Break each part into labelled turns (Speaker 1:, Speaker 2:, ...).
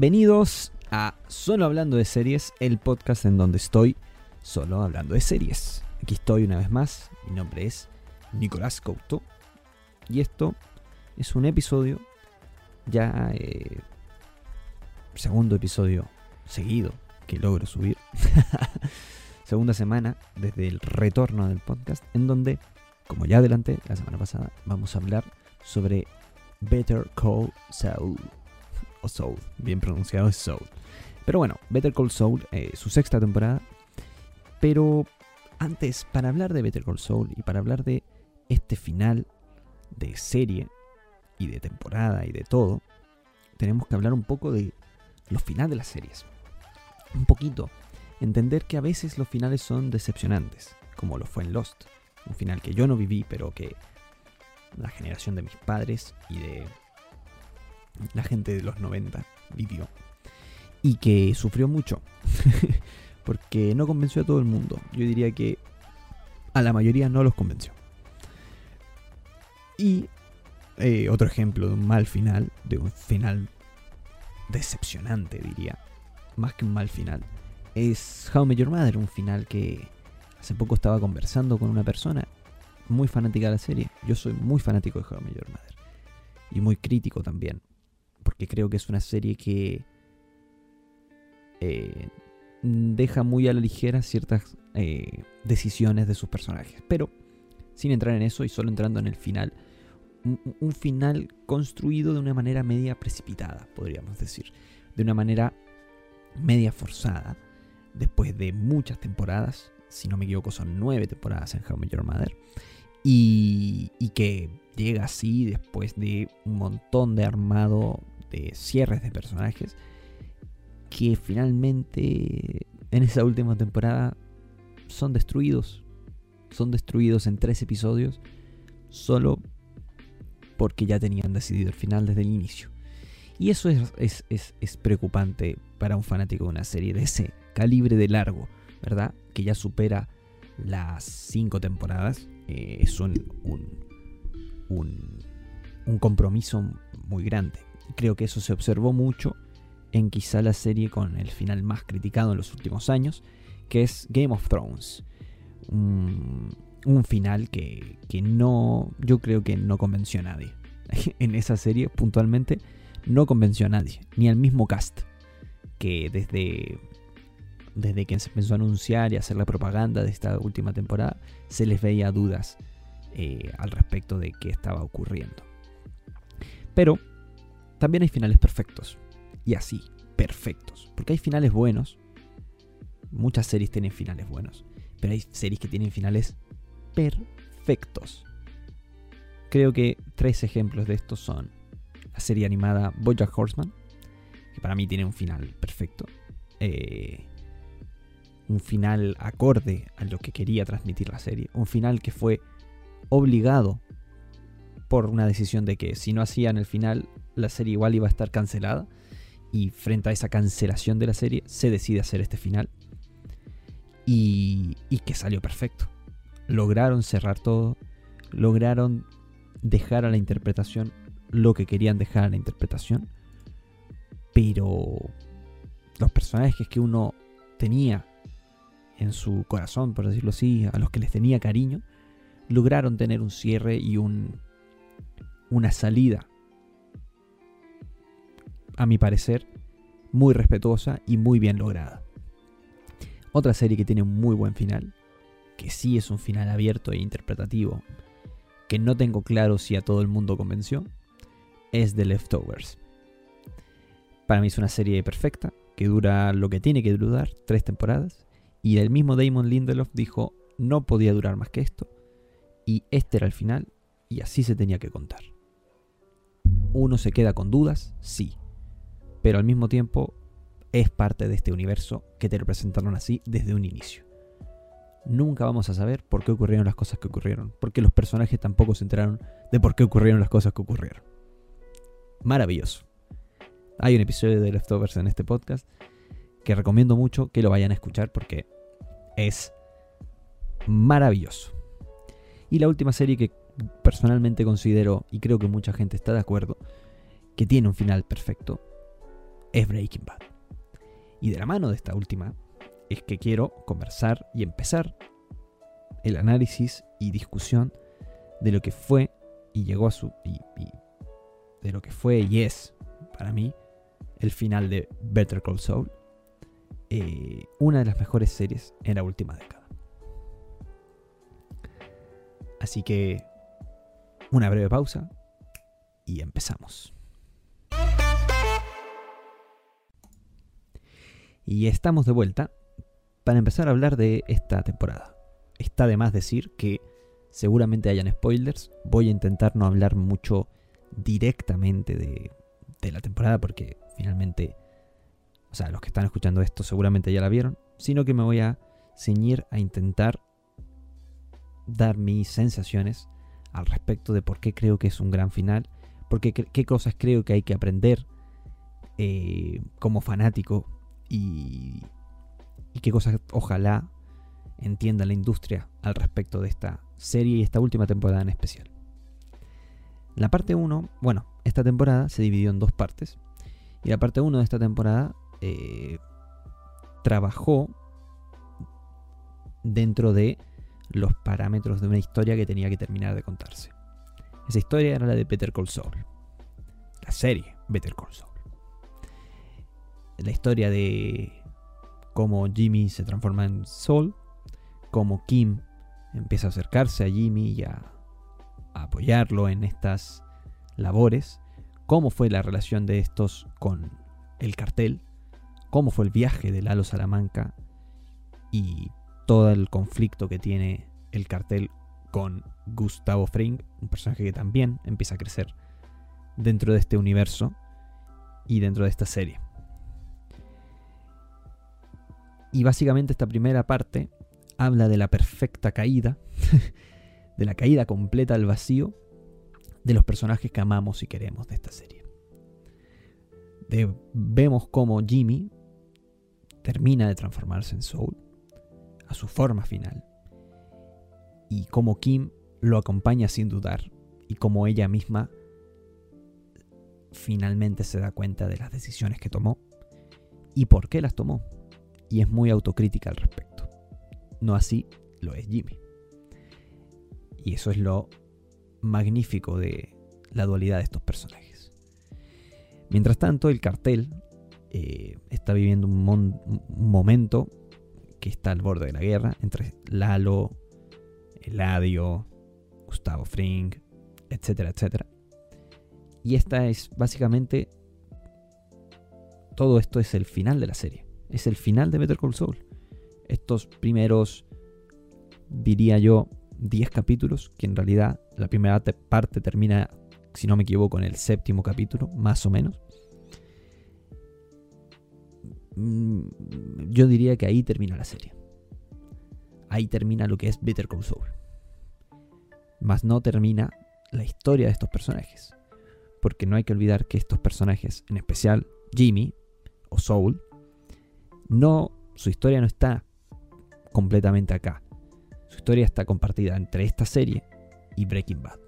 Speaker 1: Bienvenidos a Solo Hablando de Series, el podcast en donde estoy solo hablando de series. Aquí estoy una vez más, mi nombre es Nicolás Couto y esto es un episodio ya eh, segundo episodio seguido que logro subir. Segunda semana desde el retorno del podcast en donde, como ya adelanté la semana pasada, vamos a hablar sobre Better Call Saul. O Soul, bien pronunciado es Soul. Pero bueno, Better Call Saul, eh, su sexta temporada. Pero antes, para hablar de Better Call Saul y para hablar de este final de serie y de temporada y de todo, tenemos que hablar un poco de los finales de las series. Un poquito. Entender que a veces los finales son decepcionantes, como lo fue en Lost. Un final que yo no viví, pero que la generación de mis padres y de la gente de los 90 vivió. Y que sufrió mucho. porque no convenció a todo el mundo. Yo diría que a la mayoría no los convenció. Y eh, otro ejemplo de un mal final, de un final decepcionante diría, más que un mal final, es How I Met Your Mother, un final que hace poco estaba conversando con una persona muy fanática de la serie. Yo soy muy fanático de How I Met Your Mother. Y muy crítico también. Porque creo que es una serie que eh, deja muy a la ligera ciertas eh, decisiones de sus personajes. Pero, sin entrar en eso y solo entrando en el final, un, final construido de una manera media precipitada, podríamos decir. De una manera media forzada, después de muchas temporadas, si no me equivoco son nueve temporadas en How I Met Your Mother, y que llega así después de un montón de armado de cierres de personajes que finalmente en esa última temporada son destruidos. Son destruidos en tres episodios solo porque ya tenían decidido el final desde el inicio. Y eso es, es, es, preocupante para un fanático de una serie de ese calibre de largo, ¿verdad? Que ya supera las cinco temporadas. Eh, es un, un, un compromiso muy grande. Creo que eso se observó mucho en quizá la serie con el final más criticado en los últimos años, que es Game of Thrones. Un, final que, que, no, yo creo que no convenció a nadie. en esa serie, puntualmente, no convenció a nadie, ni al mismo cast, que desde, desde que se empezó a anunciar y hacer la propaganda de esta última temporada, se les veía dudas eh, al respecto de qué estaba ocurriendo. Pero también hay finales perfectos y así, perfectos. Porque hay finales buenos. Muchas series tienen finales buenos. Pero hay series que tienen finales perfectos. Creo que tres ejemplos de estos son la serie animada Bojack Horseman, que para mí tiene un final perfecto. Eh, un final acorde a lo que quería transmitir la serie. Un final que fue obligado por una decisión de que si no hacían el final, la serie igual iba a estar cancelada y frente a esa cancelación de la serie se decide hacer este final y, y, que salió perfecto. Lograron cerrar todo, lograron dejar a la interpretación lo que querían dejar a la interpretación, pero los personajes que uno tenía en su corazón, por decirlo así, a los que les tenía cariño, lograron tener un cierre y un, una salida a mi parecer, muy respetuosa y muy bien lograda. Otra serie que tiene un muy buen final, que sí es un final abierto e interpretativo, que no tengo claro si a todo el mundo convenció, es The Leftovers. Para mí es una serie perfecta, que dura lo que tiene que durar, tres temporadas, y el mismo Damon Lindelof dijo no podía durar más que esto, y este era el final, y así se tenía que contar. Uno se queda con dudas, sí, pero al mismo tiempo es parte de este universo que te representaron así desde un inicio. Nunca vamos a saber por qué ocurrieron las cosas que ocurrieron, porque los personajes tampoco se enteraron de por qué ocurrieron las cosas que ocurrieron. Maravilloso. Hay un episodio de Leftovers en este podcast que recomiendo mucho que lo vayan a escuchar porque es maravilloso. Y la última serie que personalmente considero, y creo que mucha gente está de acuerdo, que tiene un final perfecto, es Breaking Bad. Y de la mano de esta última es que quiero conversar y empezar el análisis y discusión de lo que fue y llegó a su... De lo que fue y es para mí el final de Better Call Saul. Eh, una de las mejores series en la última década. Así que una breve pausa y empezamos. Y estamos de vuelta para empezar a hablar de esta temporada. Está de más decir que seguramente hayan spoilers. Voy a intentar no hablar mucho directamente de, la temporada porque finalmente, o sea, los que están escuchando esto seguramente ya la vieron, sino que me voy a ceñir a intentar dar mis sensaciones al respecto de por qué creo que es un gran final, porque qué cosas creo que hay que aprender eh, como fanático y, qué cosas ojalá entienda la industria al respecto de esta serie y esta última temporada en especial. La parte 1, bueno, esta temporada se dividió en dos partes. Y la parte 1 de esta temporada eh, trabajó dentro de los parámetros de una historia que tenía que terminar de contarse. Esa historia era la de Better Call Saul. La serie Better Call Saul. La historia de cómo Jimmy se transforma en Saul, cómo Kim empieza a acercarse a Jimmy y a, apoyarlo en estas labores, cómo fue la relación de estos con el cartel, cómo fue el viaje de Lalo Salamanca y todo el conflicto que tiene el cartel con Gustavo Fring, un personaje que también empieza a crecer dentro de este universo y dentro de esta serie. Y básicamente esta primera parte habla de la perfecta caída, de la caída completa al vacío de los personajes que amamos y queremos de esta serie. vemos cómo Jimmy termina de transformarse en Soul a su forma final y cómo Kim lo acompaña sin dudar y cómo ella misma finalmente se da cuenta de las decisiones que tomó y por qué las tomó y es muy autocrítica al respecto. No así lo es Jimmy. Y eso es lo magnífico de la dualidad de estos personajes. Mientras tanto, el cartel eh, está viviendo un, momento que está al borde de la guerra entre Lalo, Eladio, Gustavo Fring, etcétera, etcétera. Y esta es básicamente... Todo esto es el final de la serie es el final de Better Call Saul. Estos primeros, diría yo, 10 capítulos, que en realidad la primera parte termina, si no me equivoco, en el séptimo capítulo, más o menos. Mm, yo diría que ahí termina la serie. Ahí termina lo que es Better Call Saul. Más no termina la historia de estos personajes. Porque no hay que olvidar que estos personajes, en especial Jimmy o Soul, no, su historia no está completamente acá. Su historia está compartida entre esta serie y Breaking Bad.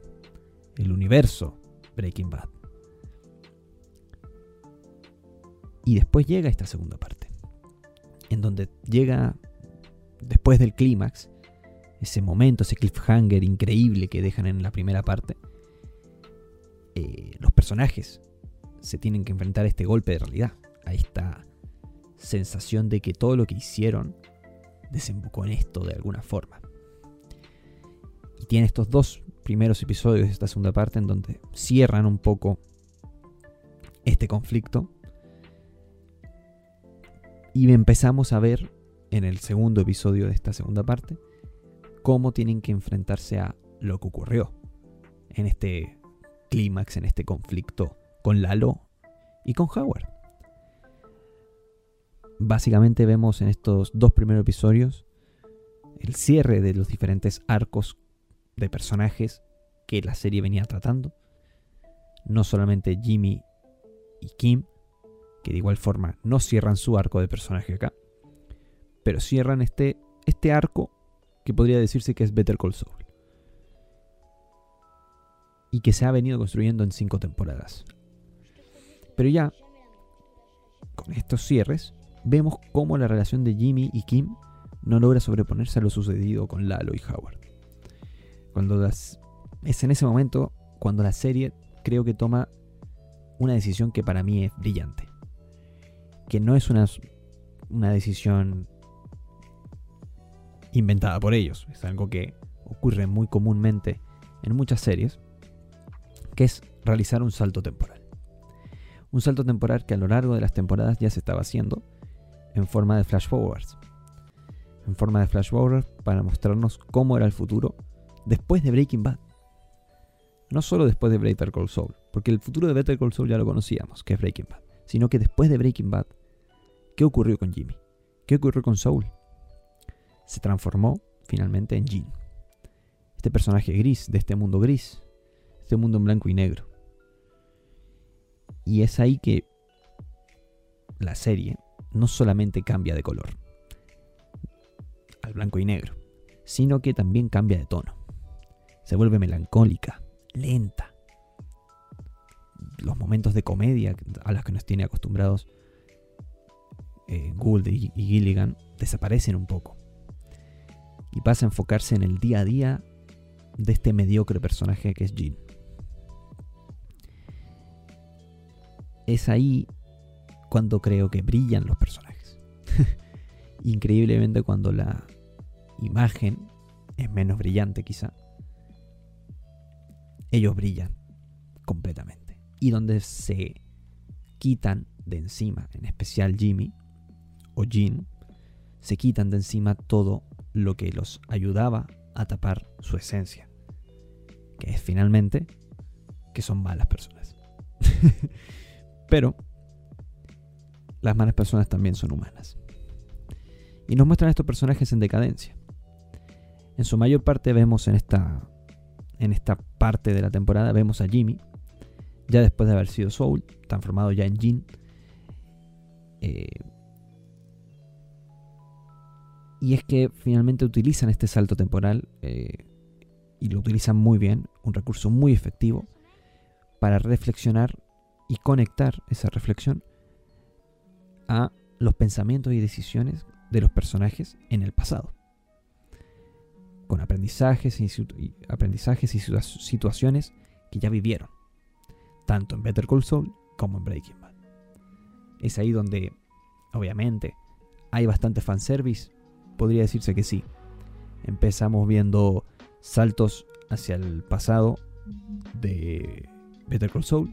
Speaker 1: El universo Breaking Bad. Y después llega esta segunda parte, en donde llega, después del clímax, ese momento, ese cliffhanger increíble que dejan en la primera parte, eh, los personajes se tienen que enfrentar a este golpe de realidad, a esta sensación de que todo lo que hicieron desembocó en esto de alguna forma. Y tiene estos dos primeros episodios de esta segunda parte en donde cierran un poco este conflicto. Y empezamos a ver en el segundo episodio de esta segunda parte cómo tienen que enfrentarse a lo que ocurrió en este clímax, en este conflicto con Lalo y con Howard básicamente vemos en estos dos primeros episodios el cierre de los diferentes arcos de personajes que la serie venía tratando. No solamente Jimmy y Kim, que de igual forma no cierran su arco de personaje acá, pero cierran este, este arco que podría decirse que es Better Call Saul. Y que se ha venido construyendo en cinco temporadas. Pero ya con estos cierres, vemos cómo la relación de Jimmy y Kim no logra sobreponerse a lo sucedido con Lalo y Howard. Cuando las, es en ese momento cuando la serie creo que toma una decisión que para mí es brillante. Que no es una, una decisión inventada por ellos, es algo que ocurre muy comúnmente en muchas series, que es realizar un salto temporal. Un salto temporal que a lo largo de las temporadas ya se estaba haciendo en forma de flash forwards. En forma de flash forwards para mostrarnos cómo era el futuro después de Breaking Bad. No solo después de Better Call Saul, porque el futuro de Better Call Saul ya lo conocíamos, que es Breaking Bad, sino que después de Breaking Bad, ¿qué ocurrió con Jimmy? ¿Qué ocurrió con Saul? Se transformó finalmente en Jean. Este personaje gris, de este mundo gris, este mundo en blanco y negro. Y es ahí que la serie no solamente cambia de color al blanco y negro, sino que también cambia de tono. Se vuelve melancólica, lenta. Los momentos de comedia a los que nos tiene acostumbrados eh, Gould y, Gilligan desaparecen un poco. Y pasa a enfocarse en el día a día de este mediocre personaje que es Jean. Es ahí cuando creo que brillan los personajes. Increíblemente cuando la imagen es menos brillante quizá, ellos brillan completamente. Y donde se quitan de encima, en especial Jimmy o Jean, se quitan de encima todo lo que los ayudaba a tapar su esencia. Que es finalmente que son malas personas. Pero las malas personas también son humanas. Y nos muestran estos personajes en decadencia. En su mayor parte vemos en esta en esta parte de la temporada vemos a Jimmy, ya después de haber sido Soul, transformado ya en Jin. Eh, y es que finalmente utilizan este salto temporal eh, y lo utilizan muy bien, un recurso muy efectivo para reflexionar y conectar esa reflexión a los pensamientos y decisiones de los personajes en el pasado con aprendizajes y, aprendizajes y situaciones que ya vivieron, tanto en Better Call Saul como en Breaking Bad. Es ahí donde, obviamente, hay bastante fanservice, podría decirse que sí. Empezamos viendo saltos hacia el pasado de Better Call Saul,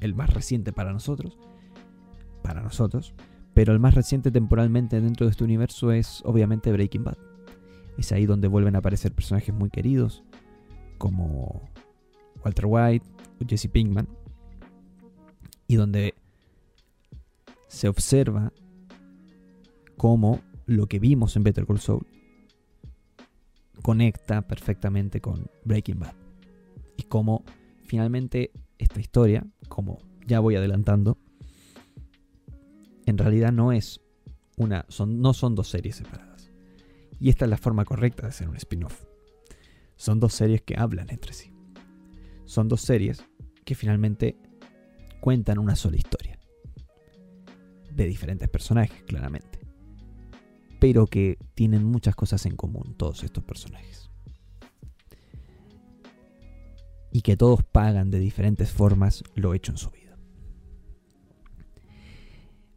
Speaker 1: el más reciente para nosotros, para nosotros, pero el más reciente temporalmente dentro de este universo es obviamente Breaking Bad. Es ahí donde vuelven a aparecer personajes muy queridos, como Walter White o Jesse Pinkman, y donde se observa cómo lo que vimos en Better Call Saul conecta perfectamente con Breaking Bad. Y cómo finalmente esta historia, como ya voy adelantando, en realidad no es una, son, no son dos series separadas. Y esta es la forma correcta de hacer un spin-off. Son dos series que hablan entre sí. Son dos series que finalmente cuentan una sola historia. De diferentes personajes, claramente. Pero que tienen muchas cosas en común todos estos personajes. Y que todos pagan de diferentes formas lo hecho en su vida.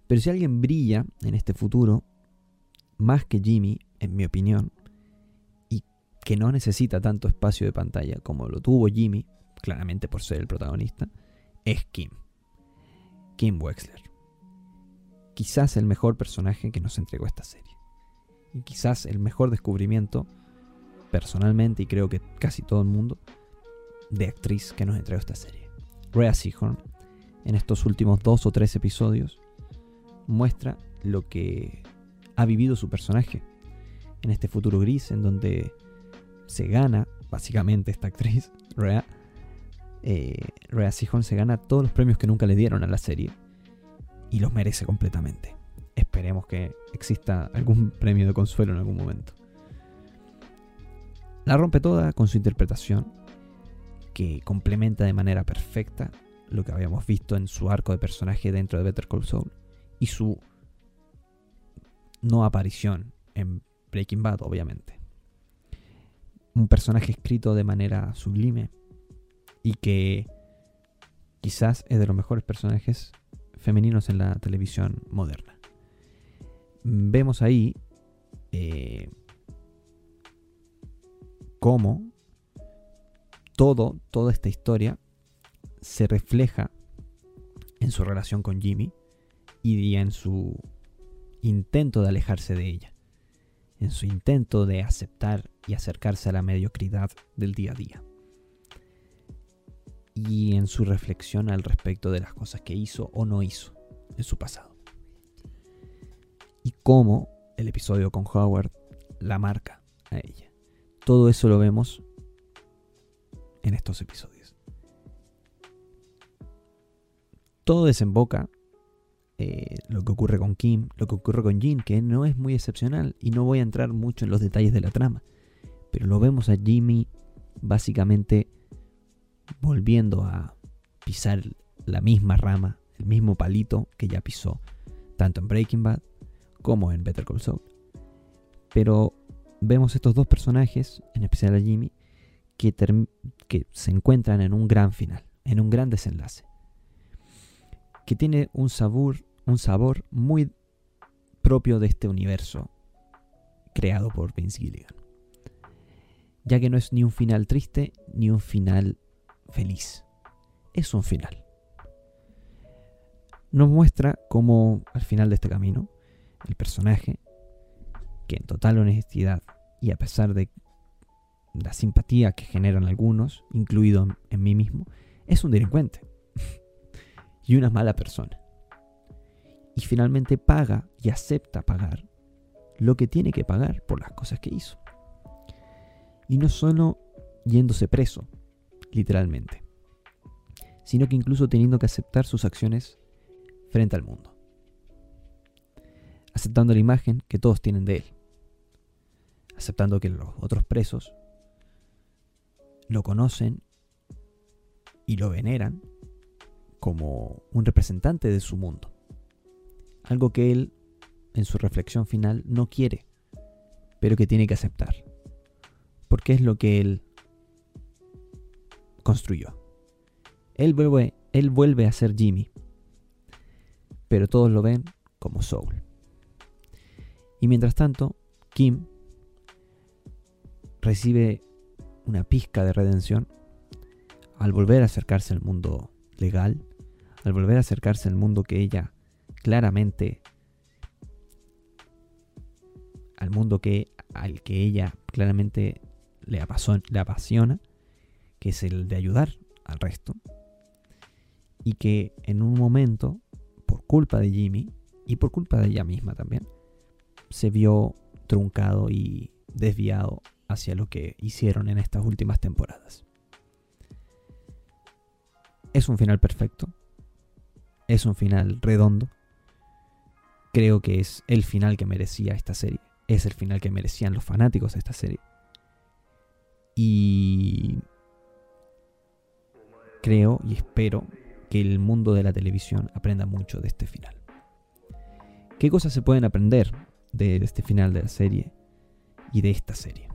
Speaker 1: Pero si alguien brilla en este futuro, más que Jimmy, en mi opinión, y que no necesita tanto espacio de pantalla como lo tuvo Jimmy, claramente por ser el protagonista, es Kim. Kim Wexler. Quizás el mejor personaje que nos entregó esta serie. Y quizás el mejor descubrimiento, personalmente, y creo que casi todo el mundo, de actriz que nos entregó esta serie. Rhea Seahorn, en estos últimos dos o tres episodios, muestra lo que ha vivido su personaje en este futuro gris en donde se gana, básicamente esta actriz, Rhea, eh, Rhea se gana todos los premios que nunca le dieron a la serie y los merece completamente. Esperemos que exista algún premio de consuelo en algún momento. La rompe toda con su interpretación, que complementa de manera perfecta lo que habíamos visto en su arco de personaje dentro de Better Call Saul y su no aparición en Breaking Bad, obviamente. Un personaje escrito de manera sublime y que quizás es de los mejores personajes femeninos en la televisión moderna. Vemos ahí eh, cómo todo, toda esta historia se refleja en su relación con Jimmy y en su intento de alejarse de ella, en su intento de aceptar y acercarse a la mediocridad del día a día y en su reflexión al respecto de las cosas que hizo o no hizo en su pasado. Y cómo el episodio con Howard la marca a ella. Todo eso lo vemos en estos episodios. Todo desemboca eh, lo que ocurre con Kim, lo que ocurre con Jin, que no es muy excepcional y no voy a entrar mucho en los detalles de la trama, pero lo vemos a Jimmy básicamente volviendo a pisar la misma rama, el mismo palito que ya pisó, tanto en Breaking Bad como en Better Call Saul. Pero vemos estos dos personajes, en especial a Jimmy, que, que se encuentran en un gran final, en un gran desenlace, que tiene un sabor, un sabor muy propio de este universo creado por Vince Gilligan. Ya que no es ni un final triste ni un final feliz. Es un final. Nos muestra cómo al final de este camino, el personaje, que en total honestidad y a pesar de la simpatía que generan algunos, incluido en mí mismo, es un delincuente y una mala persona. Y finalmente paga y acepta pagar lo que tiene que pagar por las cosas que hizo. Y no solo yéndose preso, literalmente, sino que incluso teniendo que aceptar sus acciones frente al mundo, aceptando la imagen que todos tienen de él, aceptando que los otros presos lo conocen y lo veneran como un representante de su mundo, algo que él en su reflexión final no quiere, pero que tiene que aceptar, porque es lo que él construyó. Él vuelve, él vuelve a ser Jimmy, pero todos lo ven como Soul. Y mientras tanto, Kim recibe una pizca de redención al volver a acercarse al mundo legal, al volver a acercarse al mundo que ella claramente, al mundo que, al que ella claramente le, le apasiona que es el de ayudar al resto, y que en un momento, por culpa de Jimmy y por culpa de ella misma también, se vio truncado y desviado hacia lo que hicieron en estas últimas temporadas. Es un final perfecto, es un final redondo, creo que es el final que merecía esta serie, es el final que merecían los fanáticos de esta serie. Y creo y espero que el mundo de la televisión aprenda mucho de este final. ¿Qué cosas se pueden aprender de este final de la serie y de esta serie?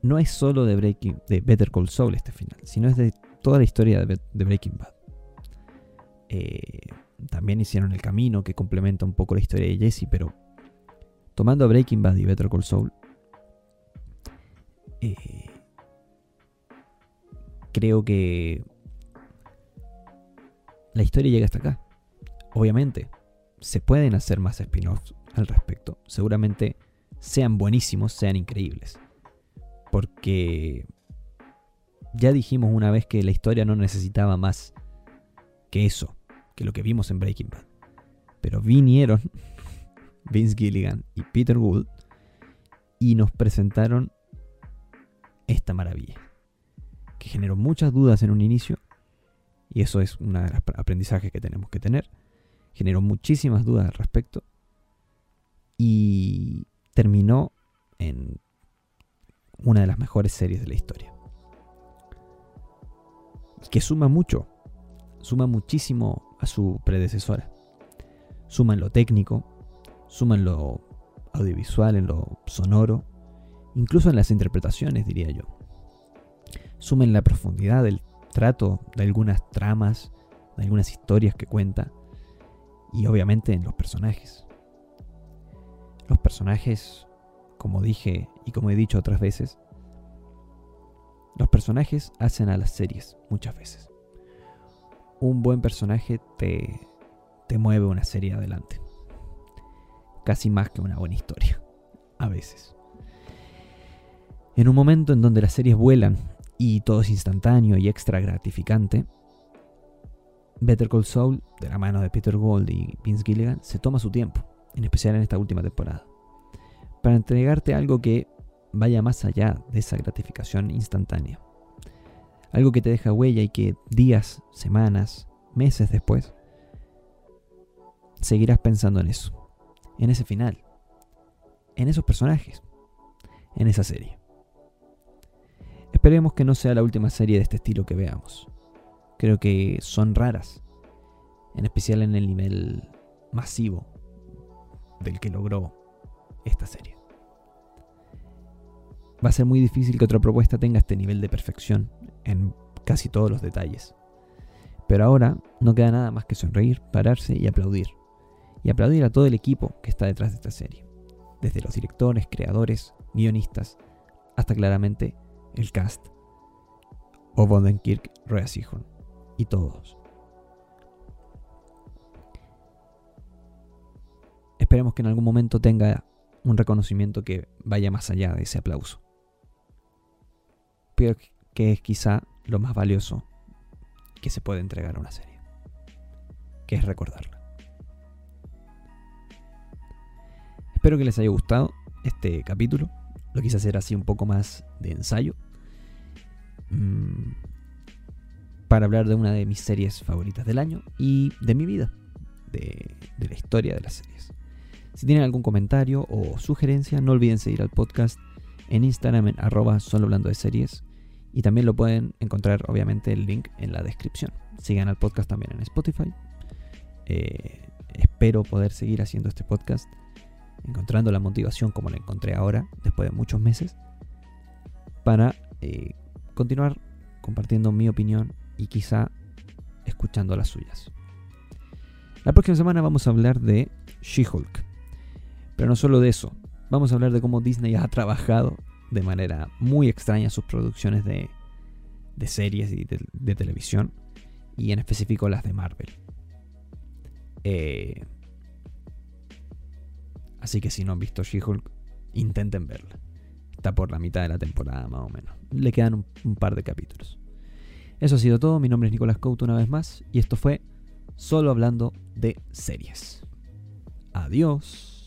Speaker 1: No es solo de, Breaking, de Better Call Saul este final, sino es de toda la historia de, Breaking Bad. Eh, también hicieron el camino que complementa un poco la historia de Jesse, pero tomando Breaking Bad y Better Call Saul, eh, creo que la historia llega hasta acá. Obviamente, se pueden hacer más spin-offs al respecto. Seguramente sean buenísimos, sean increíbles. Porque ya dijimos una vez que la historia no necesitaba más que eso, que lo que vimos en Breaking Bad. Pero vinieron Vince Gilligan y Peter Gould y nos presentaron esta maravilla que generó muchas dudas en un inicio, y eso es un aprendizaje que tenemos que tener, generó muchísimas dudas al respecto, y terminó en una de las mejores series de la historia. Que suma mucho, suma muchísimo a su predecesora. Suma en lo técnico, suma en lo audiovisual, en lo sonoro, incluso en las interpretaciones, diría yo. Suma en la profundidad del trato de algunas tramas, de algunas historias que cuenta, y obviamente en los personajes. Los personajes, como dije y como he dicho otras veces, los personajes hacen a las series muchas veces. Un buen personaje te, te mueve una serie adelante. Casi más que una buena historia. A veces. En un momento en donde las series vuelan y todo es instantáneo y extra gratificante, Better Call Saul, de la mano de Peter Gold y Vince Gilligan, se toma su tiempo, en especial en esta última temporada, para entregarte algo que vaya más allá de esa gratificación instantánea. Algo que te deja huella y que días, semanas, meses después, seguirás pensando en eso, en ese final, en esos personajes, en esa serie. Esperemos que no sea la última serie de este estilo que veamos. Creo que son raras, en especial en el nivel masivo del que logró esta serie. Va a ser muy difícil que otra propuesta tenga este nivel de perfección en casi todos los detalles. Pero ahora no queda nada más que sonreír, pararse y aplaudir. Y aplaudir a todo el equipo que está detrás de esta serie. Desde los directores, creadores, guionistas, hasta claramente el cast. O Bodenkirk, Roy Sihorn y todos. Esperemos que en algún momento tenga un reconocimiento que vaya más allá de ese aplauso que es quizá lo más valioso que se puede entregar a una serie, que es recordarla. Espero que les haya gustado este capítulo. Lo quise hacer así un poco más de ensayo. Mm, para hablar de una de mis series favoritas del año y de mi vida, de, la historia de las series. Si tienen algún comentario o sugerencia, no olviden seguir al podcast en Instagram arroba solo hablando de series y también lo pueden encontrar, obviamente, el link en la descripción. Sigan al podcast también en Spotify. Eh, espero poder seguir haciendo este podcast, encontrando la motivación como la encontré ahora, después de muchos meses, para eh, continuar compartiendo mi opinión y quizá escuchando las suyas. La próxima semana vamos a hablar de She-Hulk. Pero no solo de eso, vamos a hablar de cómo Disney ha trabajado de manera muy extraña sus producciones de, series y de, televisión, y en específico las de Marvel. Eh, así que si no han visto She-Hulk, intenten verla. Está por la mitad de la temporada más o menos. Le quedan un, un par de capítulos. Eso ha sido todo. Mi nombre es Nicolás Couto una vez más y esto fue solo hablando de series. Adiós.